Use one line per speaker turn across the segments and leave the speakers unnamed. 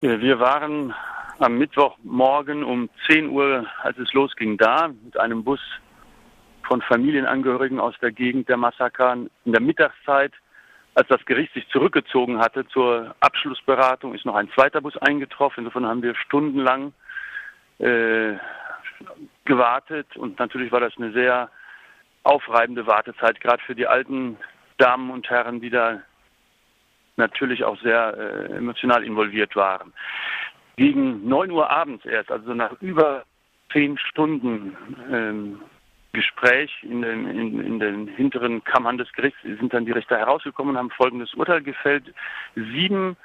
Wir waren am Mittwochmorgen um 10 Uhr, als es losging, da mit einem Bus von Familienangehörigen aus der Gegend der Massaker. In der Mittagszeit, als das Gericht sich zurückgezogen hatte zur Abschlussberatung, ist noch ein zweiter Bus eingetroffen. Insofern haben wir stundenlang äh, gewartet und natürlich war das eine sehr aufreibende Wartezeit, gerade für die alten Damen und Herren, die da natürlich auch sehr äh, emotional involviert waren. Gegen 9 Uhr abends erst, also nach über zehn Stunden ähm, Gespräch in den, in, in den hinteren Kammern des Gerichts sind dann die Richter herausgekommen und haben folgendes Urteil gefällt. Sieben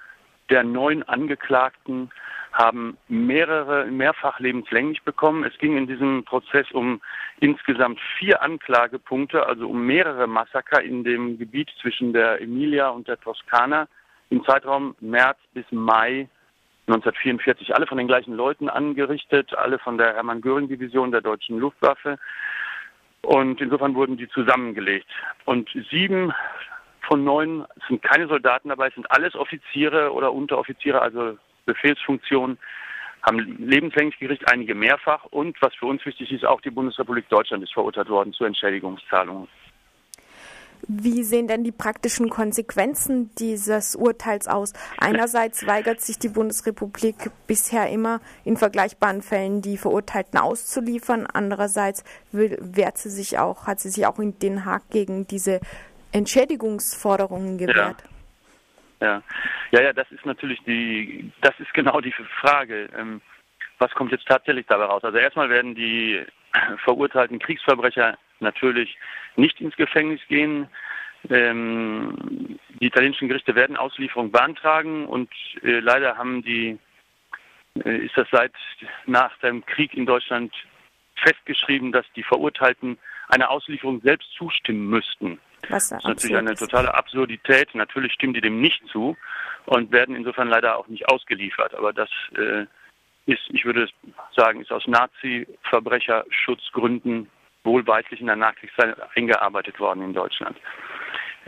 der neun Angeklagten haben mehrere, mehrfach lebenslänglich bekommen. Es ging in diesem Prozess um insgesamt vier Anklagepunkte, also um mehrere Massaker in dem Gebiet zwischen der Emilia und der Toskana im Zeitraum März bis Mai 1944. Alle von den gleichen Leuten angerichtet, alle von der Hermann-Göring-Division der deutschen Luftwaffe. Und insofern wurden die zusammengelegt. Und sieben von neun sind keine Soldaten dabei, sind alles Offiziere oder Unteroffiziere, also Befehlsfunktionen, haben lebenslänglich Gericht, einige mehrfach. Und was für uns wichtig ist, auch die Bundesrepublik Deutschland ist verurteilt worden zu Entschädigungszahlungen.
Wie sehen denn die praktischen Konsequenzen dieses Urteils aus? Einerseits weigert sich die Bundesrepublik bisher immer in vergleichbaren Fällen die Verurteilten auszuliefern. Andererseits wehrt sie sich auch, hat sie sich auch in Den Haag gegen diese Entschädigungsforderungen gewährt.
Ja. ja. Ja, ja, das ist natürlich die, das ist genau die Frage. Ähm, was kommt jetzt tatsächlich dabei raus? Also erstmal werden die verurteilten Kriegsverbrecher natürlich nicht ins Gefängnis gehen. Ähm, die italienischen Gerichte werden Auslieferung beantragen und äh, leider haben die, äh, ist das seit nach dem Krieg in Deutschland festgeschrieben, dass die Verurteilten einer Auslieferung selbst zustimmen müssten. Was das ist natürlich eine totale Absurdität. Natürlich stimmen die dem nicht zu und werden insofern leider auch nicht ausgeliefert. Aber das äh, ist, ich würde sagen, ist aus Nazi-Verbrecherschutzgründen wohlweislich in der Nachkriegszeit eingearbeitet worden in Deutschland.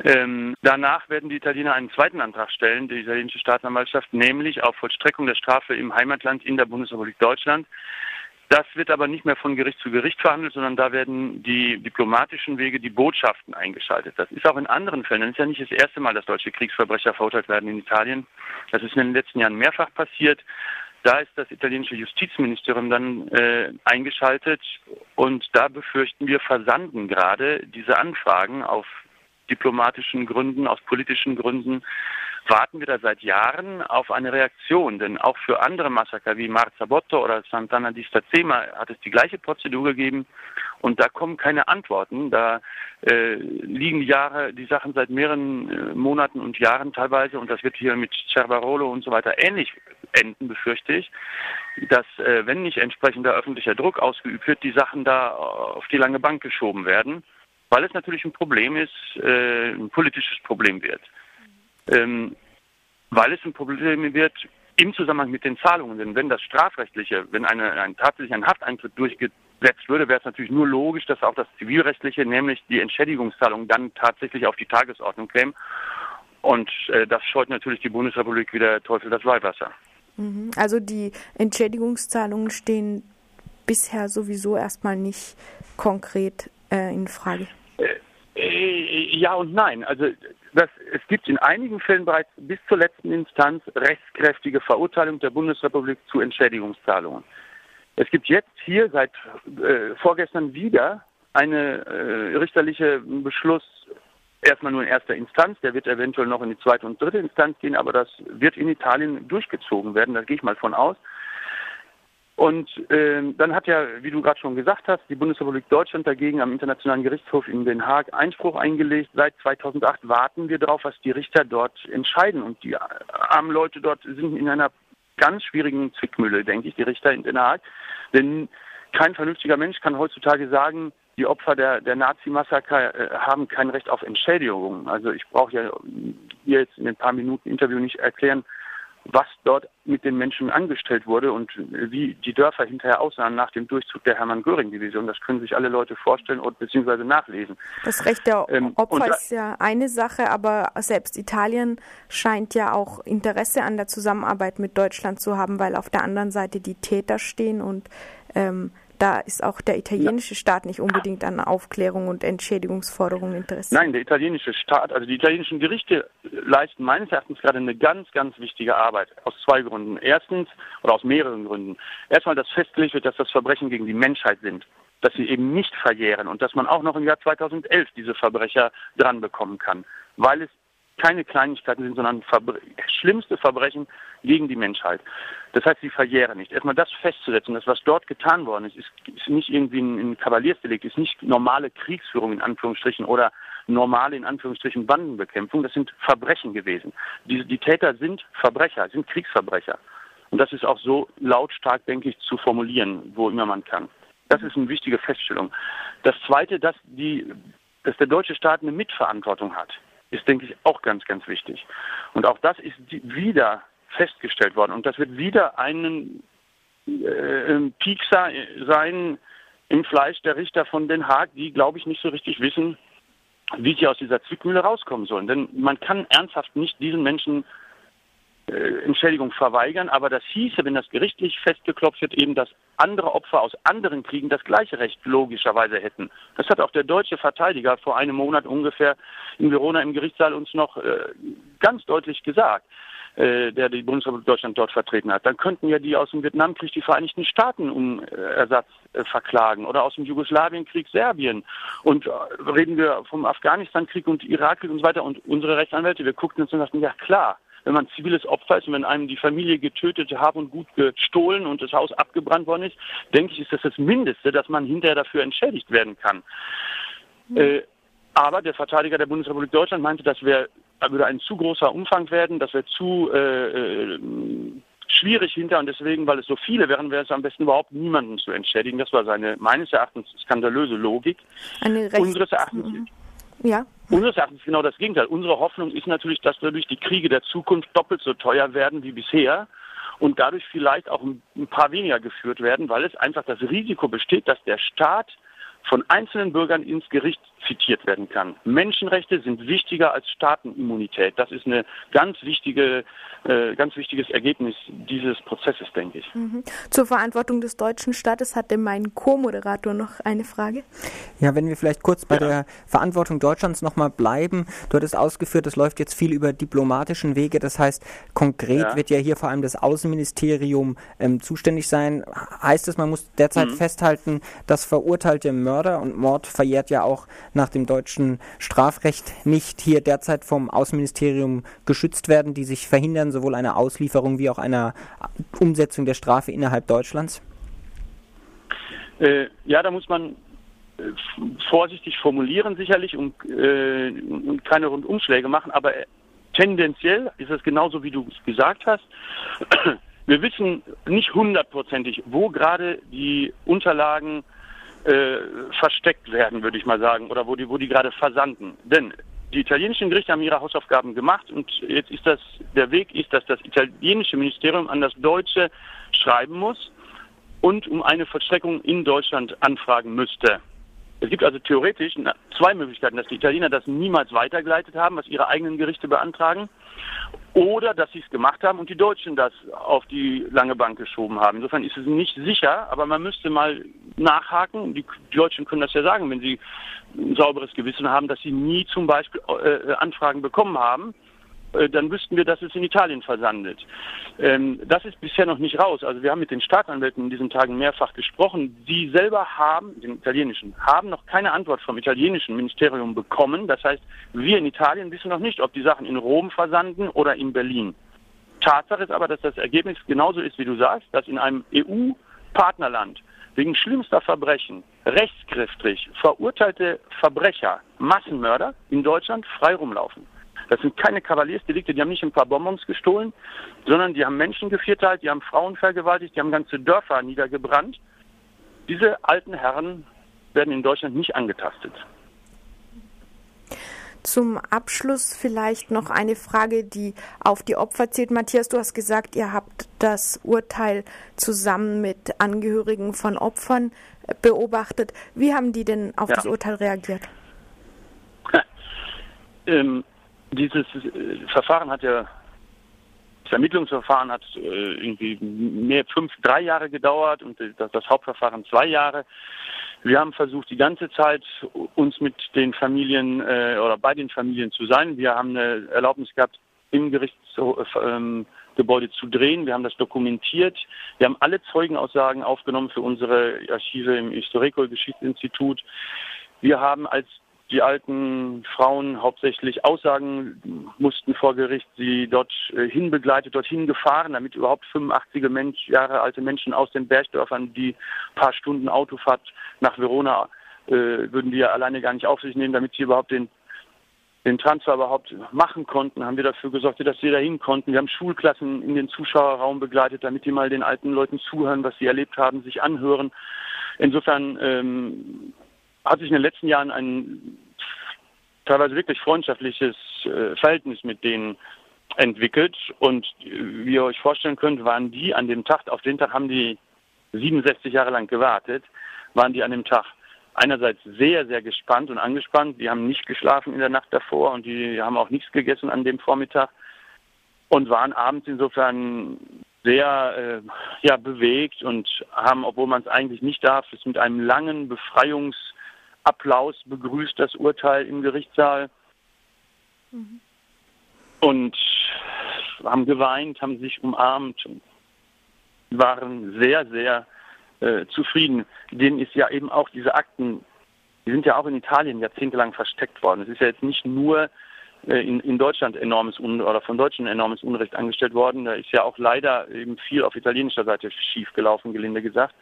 Ähm, danach werden die Italiener einen zweiten Antrag stellen, die italienische Staatsanwaltschaft, nämlich auf Vollstreckung der Strafe im Heimatland in der Bundesrepublik Deutschland. Das wird aber nicht mehr von Gericht zu Gericht verhandelt, sondern da werden die diplomatischen Wege, die Botschaften eingeschaltet. Das ist auch in anderen Fällen. Das ist ja nicht das erste Mal, dass deutsche Kriegsverbrecher verurteilt werden in Italien. Das ist in den letzten Jahren mehrfach passiert. Da ist das italienische Justizministerium dann äh, eingeschaltet und da befürchten wir, versanden gerade diese Anfragen auf diplomatischen Gründen, aus politischen Gründen, warten wir da seit Jahren auf eine Reaktion. Denn auch für andere Massaker wie Marzabotto oder Santana di Stazema hat es die gleiche Prozedur gegeben und da kommen keine Antworten. Da äh, liegen die Jahre, die Sachen seit mehreren äh, Monaten und Jahren teilweise und das wird hier mit Cervarolo und so weiter ähnlich enden, befürchte ich, dass äh, wenn nicht entsprechender öffentlicher Druck ausgeübt wird, die Sachen da auf die lange Bank geschoben werden, weil es natürlich ein Problem ist, äh, ein politisches Problem wird ähm, weil es ein Problem wird im Zusammenhang mit den Zahlungen. Denn wenn das strafrechtliche, wenn eine, ein tatsächlich ein Hafteintritt durchgesetzt würde, wäre es natürlich nur logisch, dass auch das zivilrechtliche, nämlich die Entschädigungszahlung, dann tatsächlich auf die Tagesordnung käme. Und äh, das scheut natürlich die Bundesrepublik wie der Teufel das Weihwasser.
Mhm. Also die Entschädigungszahlungen stehen bisher sowieso erstmal nicht konkret äh, in Frage.
Äh, äh ja und nein. Also dass es gibt in einigen Fällen bereits bis zur letzten Instanz rechtskräftige Verurteilung der Bundesrepublik zu Entschädigungszahlungen. Es gibt jetzt hier seit äh, vorgestern wieder eine äh, richterliche Beschluss, erstmal nur in erster Instanz, der wird eventuell noch in die zweite und dritte Instanz gehen, aber das wird in Italien durchgezogen werden, da gehe ich mal von aus. Und ähm, dann hat ja, wie du gerade schon gesagt hast, die Bundesrepublik Deutschland dagegen am Internationalen Gerichtshof in Den Haag Einspruch eingelegt. Seit 2008 warten wir darauf, was die Richter dort entscheiden. Und die armen Leute dort sind in einer ganz schwierigen Zwickmühle, denke ich, die Richter in Den Haag. Denn kein vernünftiger Mensch kann heutzutage sagen, die Opfer der, der Nazi-Massaker äh, haben kein Recht auf Entschädigung. Also ich brauche ja hier jetzt in ein paar Minuten Interview nicht erklären, was dort mit den Menschen angestellt wurde und wie die Dörfer hinterher aussahen nach dem Durchzug der Hermann-Göring-Division. Das können sich alle Leute vorstellen und beziehungsweise nachlesen.
Das Recht der ähm, Opfer ist ja eine Sache, aber selbst Italien scheint ja auch Interesse an der Zusammenarbeit mit Deutschland zu haben, weil auf der anderen Seite die Täter stehen und ähm, da ist auch der italienische Staat nicht unbedingt an Aufklärung und Entschädigungsforderungen interessiert.
Nein, der italienische Staat, also die italienischen Gerichte leisten meines Erachtens gerade eine ganz, ganz wichtige Arbeit. Aus zwei Gründen. Erstens, oder aus mehreren Gründen. Erstmal, dass festgelegt wird, dass das Verbrechen gegen die Menschheit sind. Dass sie eben nicht verjähren und dass man auch noch im Jahr 2011 diese Verbrecher dran bekommen kann. Weil es keine Kleinigkeiten sind, sondern Verbre schlimmste Verbrechen gegen die Menschheit. Das heißt, sie verjähren nicht. Erstmal das festzusetzen, das, was dort getan worden ist, ist, ist nicht irgendwie ein, ein Kavaliersdelikt, ist nicht normale Kriegsführung in Anführungsstrichen oder normale in Anführungsstrichen Bandenbekämpfung, das sind Verbrechen gewesen. Die, die Täter sind Verbrecher, sind Kriegsverbrecher. Und das ist auch so lautstark, denke ich, zu formulieren, wo immer man kann. Das ist eine wichtige Feststellung. Das Zweite, dass, die, dass der deutsche Staat eine Mitverantwortung hat ist, denke ich, auch ganz, ganz wichtig. Und auch das ist wieder festgestellt worden. Und das wird wieder einen äh, Piekser sein im Fleisch der Richter von Den Haag, die, glaube ich, nicht so richtig wissen, wie sie aus dieser Zwickmühle rauskommen sollen. Denn man kann ernsthaft nicht diesen Menschen äh, Entschädigung verweigern, aber das hieße, wenn das gerichtlich festgeklopft wird, eben, dass andere Opfer aus anderen Kriegen das gleiche Recht logischerweise hätten. Das hat auch der deutsche Verteidiger vor einem Monat ungefähr in Verona im Gerichtssaal uns noch äh, ganz deutlich gesagt äh, der die Bundesrepublik Deutschland dort vertreten hat. Dann könnten ja die aus dem Vietnamkrieg die Vereinigten Staaten um äh, Ersatz äh, verklagen oder aus dem Jugoslawienkrieg Serbien. Und äh, reden wir vom Afghanistankrieg und Irakkrieg und so weiter. Und unsere Rechtsanwälte, wir guckten uns und sagten, ja klar, wenn man ziviles Opfer ist und wenn einem die Familie getötet, Hab und Gut gestohlen und das Haus abgebrannt worden ist, denke ich, ist das das Mindeste, dass man hinterher dafür entschädigt werden kann. Mhm. Äh, aber der Verteidiger der Bundesrepublik Deutschland meinte, das wäre würde ein zu großer Umfang werden, das wäre zu äh, äh, schwierig hinter und deswegen, weil es so viele wären, wäre es am besten überhaupt niemanden zu entschädigen. Das war seine meines Erachtens skandalöse Logik.
Eine Unseres Erachtens mhm.
Ja. Unseres Erachtens genau das Gegenteil. Unsere Hoffnung ist natürlich, dass dadurch die Kriege der Zukunft doppelt so teuer werden wie bisher und dadurch vielleicht auch ein paar weniger geführt werden, weil es einfach das Risiko besteht, dass der Staat von einzelnen Bürgern ins Gericht zitiert werden kann. Menschenrechte sind wichtiger als Staatenimmunität. Das ist eine ganz wichtige, äh, ganz wichtiges Ergebnis dieses Prozesses, denke ich.
Mhm. Zur Verantwortung des deutschen Staates hatte mein Co-Moderator noch eine Frage.
Ja, wenn wir vielleicht kurz bei ja. der Verantwortung Deutschlands nochmal bleiben. Du hattest ausgeführt, es läuft jetzt viel über diplomatischen Wege. Das heißt, konkret ja. wird ja hier vor allem das Außenministerium ähm, zuständig sein. Heißt es, man muss derzeit mhm. festhalten, dass verurteilte Mörder und Mord verjährt ja auch nach dem deutschen Strafrecht nicht hier derzeit vom Außenministerium geschützt werden, die sich verhindern, sowohl einer Auslieferung wie auch einer Umsetzung der Strafe innerhalb Deutschlands?
Äh, ja, da muss man äh, vorsichtig formulieren sicherlich und, äh, und keine Rundumschläge machen, aber tendenziell ist es genauso, wie du es gesagt hast. Wir wissen nicht hundertprozentig, wo gerade die Unterlagen äh, versteckt werden, würde ich mal sagen, oder wo die, wo die gerade versanden. Denn die italienischen Gerichte haben ihre Hausaufgaben gemacht und jetzt ist das, der Weg ist, dass das italienische Ministerium an das deutsche schreiben muss und um eine Vollstreckung in Deutschland anfragen müsste. Es gibt also theoretisch zwei Möglichkeiten, dass die Italiener das niemals weitergeleitet haben, was ihre eigenen Gerichte beantragen, oder dass sie es gemacht haben und die Deutschen das auf die lange Bank geschoben haben. Insofern ist es nicht sicher, aber man müsste mal nachhaken. Die, Deutschen können das ja sagen, wenn sie ein sauberes Gewissen haben, dass sie nie zum Beispiel äh, Anfragen bekommen haben äh, dann wüssten wir, dass es in Italien versandet. Ähm, das ist bisher noch nicht raus. Also wir haben mit den Staatsanwälten in diesen Tagen mehrfach gesprochen. Die selber haben, den italienischen, haben noch keine Antwort vom italienischen Ministerium bekommen. Das heißt, wir in Italien wissen noch nicht, ob die Sachen in Rom versanden oder in Berlin. Tatsache ist aber, dass das Ergebnis genauso ist, wie du sagst, dass in einem EU-Partnerland wegen schlimmster Verbrechen rechtskräftig verurteilte Verbrecher, Massenmörder in Deutschland frei rumlaufen. Das sind keine Kavaliersdelikte, die haben nicht ein paar Bonbons gestohlen, sondern die haben Menschen gevierteilt, die haben Frauen vergewaltigt, die haben ganze Dörfer niedergebrannt. Diese alten Herren werden in Deutschland nicht angetastet.
Zum Abschluss vielleicht noch eine Frage, die auf die Opfer zielt. Matthias, du hast gesagt, ihr habt das Urteil zusammen mit Angehörigen von Opfern äh, beobachtet. Wie haben die denn auf ja. das Urteil reagiert?
ähm, dieses äh, Verfahren hat ja das Ermittlungsverfahren hat äh, irgendwie mehr fünf, drei Jahre gedauert und das, das Hauptverfahren zwei Jahre. Wir haben versucht, die ganze Zeit uns mit den Familien äh, oder bei den Familien zu sein. Wir haben eine Erlaubnis gehabt, im Gerichtsgebäude zu drehen. Wir haben das dokumentiert. Wir haben alle Zeugenaussagen aufgenommen für unsere Archive im Historico-Geschichtsinstitut. Wir haben als die alten Frauen hauptsächlich Aussagen mussten vor Gericht, sie dort äh, hinbegleitet, dorthin gefahren, damit überhaupt 85 Mensch, Jahre alte Menschen aus den Bergdörfern, die paar Stunden Autofahrt nach Verona, äh, würden die ja alleine gar nicht auf sich nehmen, damit sie überhaupt den den Transfer überhaupt machen konnten, haben wir dafür gesorgt, dass sie dahin konnten. Wir haben Schulklassen in den Zuschauerraum begleitet, damit die mal den alten Leuten zuhören, was sie erlebt haben, sich anhören. Insofern ähm, hat sich in den letzten Jahren ein teilweise wirklich freundschaftliches äh, Verhältnis mit denen entwickelt. Und wie ihr euch vorstellen könnt, waren die an dem Tag, auf den Tag haben die 67 Jahre lang gewartet, waren die an dem Tag einerseits sehr, sehr gespannt und angespannt. Die haben nicht geschlafen in der Nacht davor und die haben auch nichts gegessen an dem Vormittag und waren abends insofern sehr äh, ja, bewegt und haben, obwohl man es eigentlich nicht darf, es mit einem langen Befreiungsapplaus begrüßt, das Urteil im Gerichtssaal. Mhm. Und haben geweint, haben sich umarmt und waren sehr, sehr äh, zufrieden. Denen ist ja eben auch diese Akten, die sind ja auch in Italien jahrzehntelang versteckt worden. Es ist ja jetzt nicht nur äh, in, in Deutschland enormes Un oder von Deutschen enormes Unrecht angestellt worden. Da ist ja auch leider eben viel auf italienischer Seite schief gelaufen, gelinde gesagt.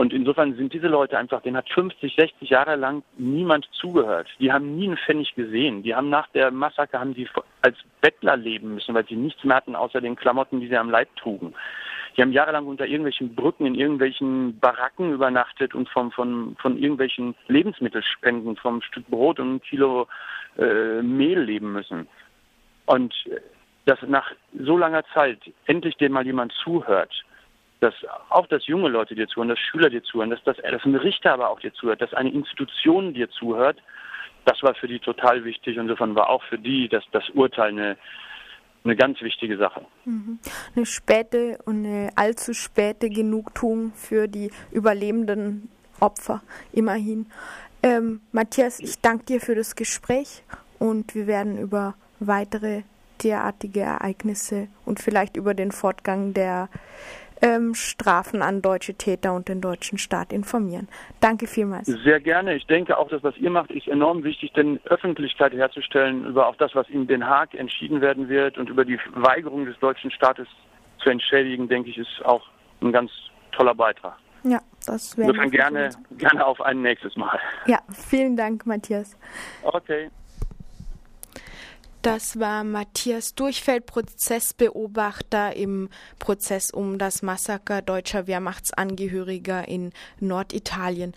Und insofern sind diese Leute einfach, denen hat 50, 60 Jahre lang niemand zugehört. Die haben nie einen Pfennig gesehen. Die haben nach der Massaker haben die als Bettler leben müssen, weil sie nichts mehr hatten außer den Klamotten, die sie am Leib trugen. Die haben jahrelang unter irgendwelchen Brücken in irgendwelchen Baracken übernachtet und vom, von, von irgendwelchen Lebensmittelspenden, vom Stück Brot und ein Kilo äh, Mehl leben müssen. Und dass nach so langer Zeit endlich dem mal jemand zuhört, dass auch dass junge Leute dir zuhören, dass Schüler dir zuhören, dass, das, dass ein Richter aber auch dir zuhört, dass eine Institution dir zuhört, das war für die total wichtig. Insofern war auch für die dass das Urteil eine, eine ganz wichtige Sache.
Mhm. Eine späte und eine allzu späte Genugtuung für die überlebenden Opfer, immerhin. Ähm, Matthias, ich danke dir für das Gespräch und wir werden über weitere derartige Ereignisse und vielleicht über den Fortgang der ähm, Strafen an deutsche Täter und den deutschen Staat informieren. Danke vielmals.
Sehr gerne. Ich denke auch, dass was ihr macht, ist enorm wichtig, denn Öffentlichkeit herzustellen über auch das, was in Den Haag entschieden werden wird und über die Weigerung des deutschen Staates zu entschädigen, denke ich, ist auch ein ganz toller Beitrag.
Ja, das wäre.
Insofern gerne, gerne auf ein nächstes Mal.
Ja, vielen Dank, Matthias.
Okay.
Das war Matthias Durchfeld, Prozessbeobachter im Prozess um das Massaker deutscher Wehrmachtsangehöriger in Norditalien.